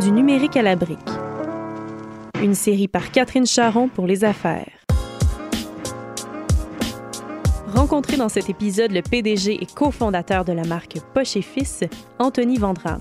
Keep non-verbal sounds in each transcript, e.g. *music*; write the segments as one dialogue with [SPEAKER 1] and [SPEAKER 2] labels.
[SPEAKER 1] Du numérique à la brique. Une série par Catherine Charon pour les affaires. Rencontré dans cet épisode le PDG et cofondateur de la marque Poche et Fils, Anthony Vandram.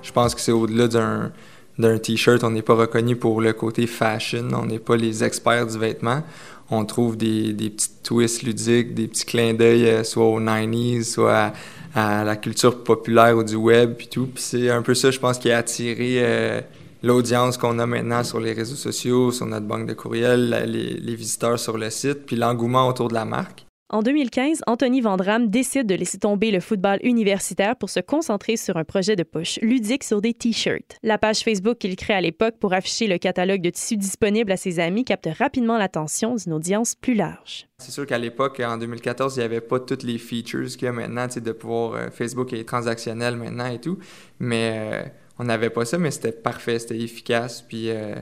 [SPEAKER 2] Je pense que c'est au-delà d'un d'un t-shirt, on n'est pas reconnu pour le côté fashion, on n'est pas les experts du vêtement. On trouve des, des petits twists ludiques, des petits clins d'œil euh, soit aux 90s, soit à, la culture populaire ou du web, puis tout. Puis c'est un peu ça, je pense, qui a attiré euh, l'audience qu'on a maintenant sur les réseaux sociaux, sur notre banque de courriel, les, les visiteurs sur le site, puis l'engouement autour de la marque.
[SPEAKER 1] En 2015, Anthony Vandram décide de laisser tomber le football universitaire pour se concentrer sur un projet de poche ludique sur des t-shirts. La page Facebook qu'il crée à l'époque pour afficher le catalogue de tissus disponibles à ses amis capte rapidement l'attention d'une audience plus large.
[SPEAKER 2] C'est sûr qu'à l'époque, en 2014, il n'y avait pas toutes les features qu'il y a maintenant, de pouvoir. Euh, Facebook est transactionnel maintenant et tout, mais euh, on n'avait pas ça, mais c'était parfait, c'était efficace, puis. Euh,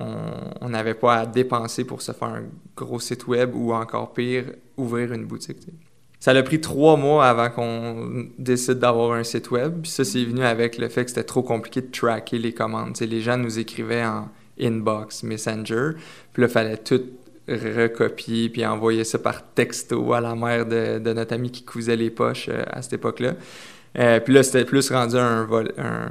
[SPEAKER 2] on n'avait pas à dépenser pour se faire un gros site web ou encore pire, ouvrir une boutique. Ça a pris trois mois avant qu'on décide d'avoir un site web. Puis ça, c'est venu avec le fait que c'était trop compliqué de tracker les commandes. les gens nous écrivaient en inbox, messenger. Puis là, il fallait tout recopier puis envoyer ça par texto à la mère de, notre ami qui cousait les poches euh, à cette époque-là. Euh, puis là, c'était plus rendu un, un,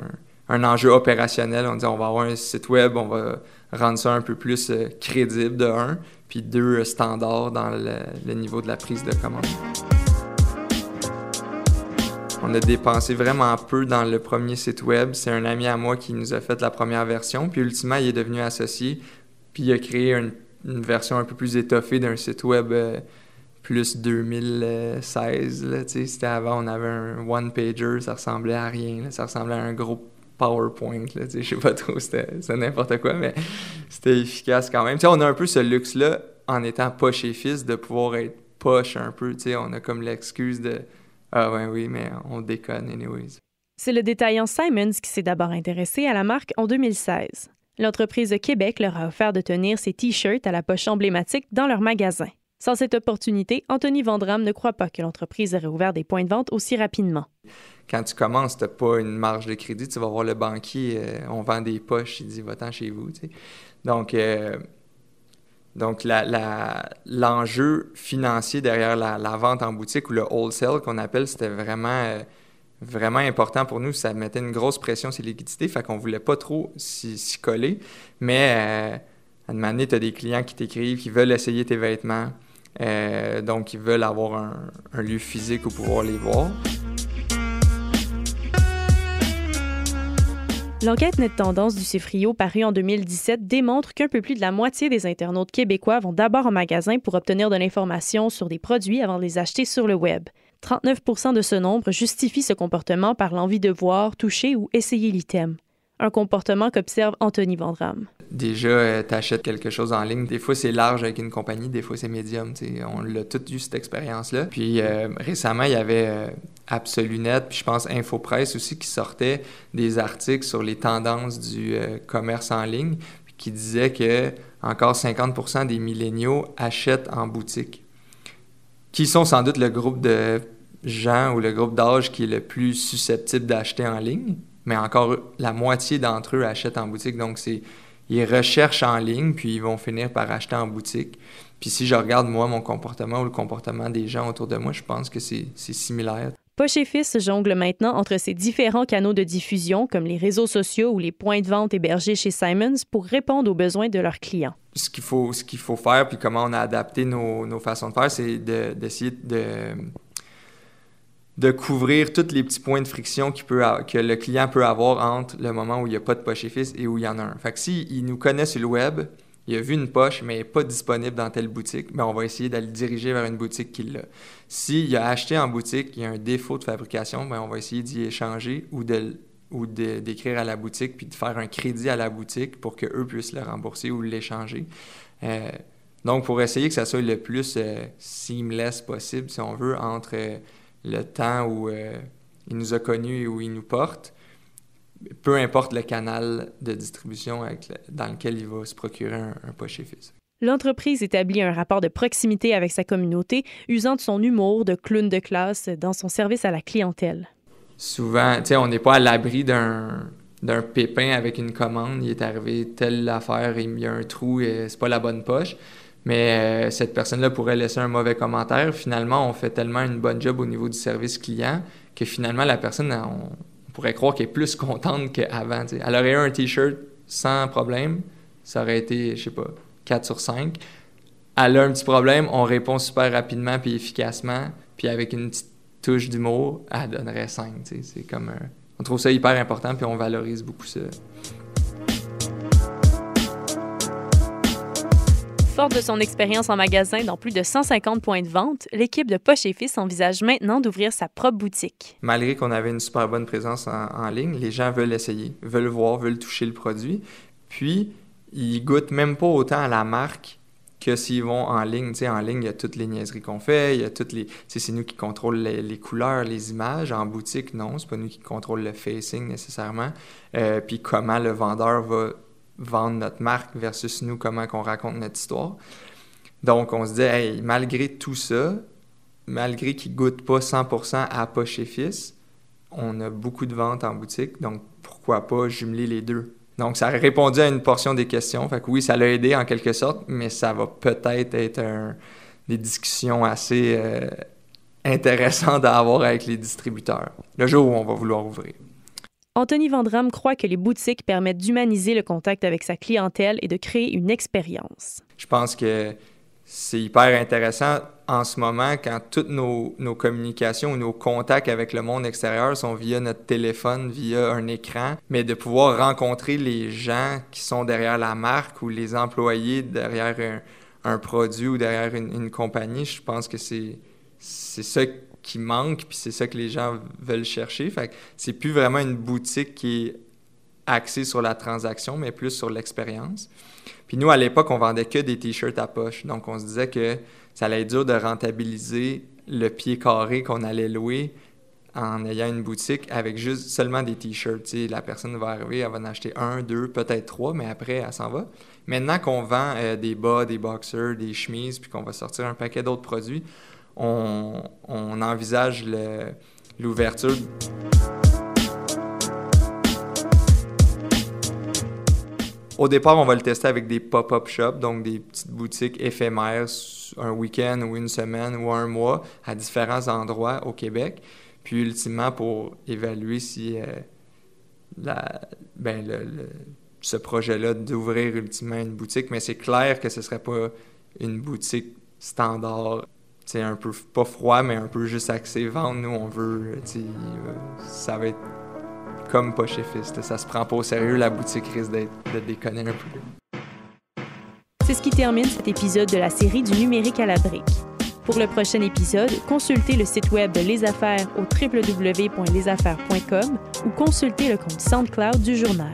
[SPEAKER 2] un, enjeu opérationnel. On dit on va avoir un site web, on va rendre ça un peu plus euh, crédible de un, puis deux, euh, standard dans le, niveau de la prise de commande. On a dépensé vraiment peu dans le premier site web. C'est un ami à moi qui nous a fait la première version, puis ultimement, il est devenu associé, puis il a créé une, version un peu plus étoffée d'un site web euh, plus 2016. C'était avant, on avait un one-pager, ça ressemblait à rien. Ça ressemblait à un gros PowerPoint, je sais pas trop, c'était n'importe quoi, mais c'était efficace quand même. sais, on a un peu ce luxe-là, en étant poche et fils, de pouvoir être poche un peu, tu sais, on a comme l'excuse de « Ah ouais, oui, mais on déconne anyways ».
[SPEAKER 1] C'est le détaillant Simons qui s'est d'abord intéressé à la marque en 2016. L'entreprise de Québec leur a offert de tenir ses T-shirts à la poche emblématique dans leur magasin. Sans cette opportunité, Anthony Vandram ne croit pas que l'entreprise aurait ouvert des points de vente aussi rapidement
[SPEAKER 2] quand tu commences, tu n'as pas une marge de crédit. Tu vas voir le banquier, euh, on vend des poches, il dit va-t'en chez vous. Donc, euh, donc l'enjeu financier derrière la, vente en boutique ou le wholesale qu'on appelle, c'était vraiment, euh, vraiment important pour nous. Ça mettait une grosse pression sur les liquidités, fait qu'on voulait pas trop s'y coller. Mais à un moment donné, tu as des clients qui t'écrivent, qui veulent essayer tes vêtements. Donc, ils veulent avoir un, un lieu physique où pouvoir les voir.
[SPEAKER 1] L'enquête Net Tendance du Cifrio parue en 2017 démontre qu'un peu plus de la moitié des internautes québécois vont d'abord en magasin pour obtenir de l'information sur des produits avant de les acheter sur le web. 39% de ce nombre justifie ce comportement par l'envie de voir, toucher ou essayer l'item. Un comportement qu'observe Anthony Vandram.
[SPEAKER 2] Déjà, euh, tu achètes quelque chose en ligne. Des fois, c'est large avec une compagnie, des fois, c'est médium. On l'a tout eu, cette expérience-là. Puis euh, récemment, il y avait euh, Absolunet, puis je pense Infopresse aussi, qui sortait des articles sur les tendances du commerce en ligne, puis qui disaient que encore 50% des milléniaux achètent en boutique, qui sont sans doute le groupe de gens ou le groupe d'âge qui est le plus susceptible d'acheter en ligne, mais encore la moitié d'entre eux achètent en boutique, donc c'est ils recherchent en ligne, puis ils vont finir par acheter en boutique. Puis si je regarde, moi, mon comportement ou le comportement des gens autour de moi, je pense que c'est similaire.
[SPEAKER 1] Poche et Fils jongle maintenant entre ces différents canaux de diffusion, comme les réseaux sociaux ou les points de vente hébergés chez Simons, pour répondre aux besoins de leurs clients.
[SPEAKER 2] Ce qu'il faut, ce qu'il faut faire, puis comment on a adapté nos, nos façons de faire, c'est d'essayer de, de, couvrir tous les petits points de friction peut, que le client peut avoir entre le moment où il n'y a pas de Poche Fils et où il y en a un. Fait que s'il nous connaît sur le web, il a vu une poche, mais elle n'est pas disponible dans telle boutique, mais on va essayer d'aller le diriger vers une boutique qui l'a. S'il a acheté en boutique, il y a un défaut de fabrication, bien, on va essayer d'y échanger ou de ou d'écrire à la boutique puis de faire un crédit à la boutique pour qu'eux puissent le rembourser ou l'échanger. Euh, donc, pour essayer que ça soit le plus euh, seamless possible, si on veut, entre euh, le temps où il nous a connus et où il nous porte, peu importe le canal de distribution dans lequel il va se procurer un, un fils.
[SPEAKER 1] L'entreprise établit un rapport de proximité avec sa communauté, usant de son humour de clown de classe dans son service à la clientèle.
[SPEAKER 2] Souvent, tu sais, on n'est pas à l'abri d'un d'un pépin avec une commande, il est arrivé telle affaire, il y a un trou, et c'est pas la bonne poche. Mais euh, cette personne-là pourrait laisser un mauvais commentaire. Finalement, on fait tellement une bonne job au niveau du service client que finalement, la personne, on, pourrait croire qu'elle est plus *laughs* contente qu'avant. Elle aurait eu un T-shirt sans problème, ça aurait été, je sais pas, 4 sur 5. Elle a un petit problème, on répond super rapidement puis efficacement, puis avec une petite touche d'humour, elle donnerait 5. C'est comme on trouve ça hyper important puis on valorise beaucoup ça.
[SPEAKER 1] Forte de son expérience en magasin dans plus de 150 points de vente, l'équipe de Poche et Fils envisage maintenant d'ouvrir sa propre boutique.
[SPEAKER 2] Malgré qu'on avait une super bonne présence en, ligne, les gens veulent essayer, veulent voir, veulent toucher le produit. Puis, ils goûtent même pas autant à la marque que s'ils vont en ligne. Tu en ligne, il y a toutes les niaiseries qu'on fait, il y a toutes les... C'est nous qui contrôlons les, couleurs, les images. En boutique, non, c'est pas nous qui contrôlons le facing nécessairement. Euh, puis comment le vendeur va vendre notre marque versus nous, comment qu'on raconte notre histoire. Donc, on se dit, malgré tout ça, malgré qu'ils goûtent pas 100% à poche et fils, on a beaucoup de ventes en boutique, donc pourquoi pas jumeler les deux? Donc, ça a répondu à une portion des questions. Fait que oui, ça l'a aidé en quelque sorte, mais ça va peut-être être, des discussions assez euh, intéressantes à avoir avec les distributeurs, le jour où on va vouloir ouvrir.
[SPEAKER 1] Anthony Vandram croit que les boutiques permettent d'humaniser le contact avec sa clientèle et de créer une expérience.
[SPEAKER 2] Je pense que c'est hyper intéressant en ce moment quand toutes nos, communications ou nos contacts avec le monde extérieur sont via notre téléphone, via un écran, mais de pouvoir rencontrer les gens qui sont derrière la marque ou les employés derrière un, produit ou derrière une, compagnie, je pense que c'est ça qui manque, puis c'est ça que les gens veulent chercher. Fait c'est plus vraiment une boutique qui est axée sur la transaction, mais plus sur l'expérience. Puis nous, à l'époque, on vendait que des t-shirts à poche. Donc, on se disait que ça allait être dur de rentabiliser le pied carré qu'on allait louer en ayant une boutique avec juste seulement des t-shirts. La personne va arriver, elle va en acheter un, deux, peut-être trois, mais après, elle s'en va. Maintenant qu'on vend euh, des bas, des boxers, des chemises, puis qu'on va sortir un paquet d'autres produits, on, envisage l'ouverture. Au départ, on va le tester avec des pop-up shops, donc des petites boutiques éphémères, un week-end ou une semaine ou un mois à différents endroits au Québec. Puis ultimement, pour évaluer si euh, ben, ce projet-là d'ouvrir ultimement une boutique, mais c'est clair que ce ne serait pas une boutique standard c'est un peu pas froid mais un peu juste axé vente nous on veut euh, ça va être comme pas chez Fist. Ça se prend pas au sérieux, la boutique risque de déconner un peu.
[SPEAKER 1] C'est ce qui termine cet épisode de la série du numérique à la brique. Pour le prochain épisode, consultez le site web de Les Affaires au www.lesaffaires.com ou consultez le compte SoundCloud du journal.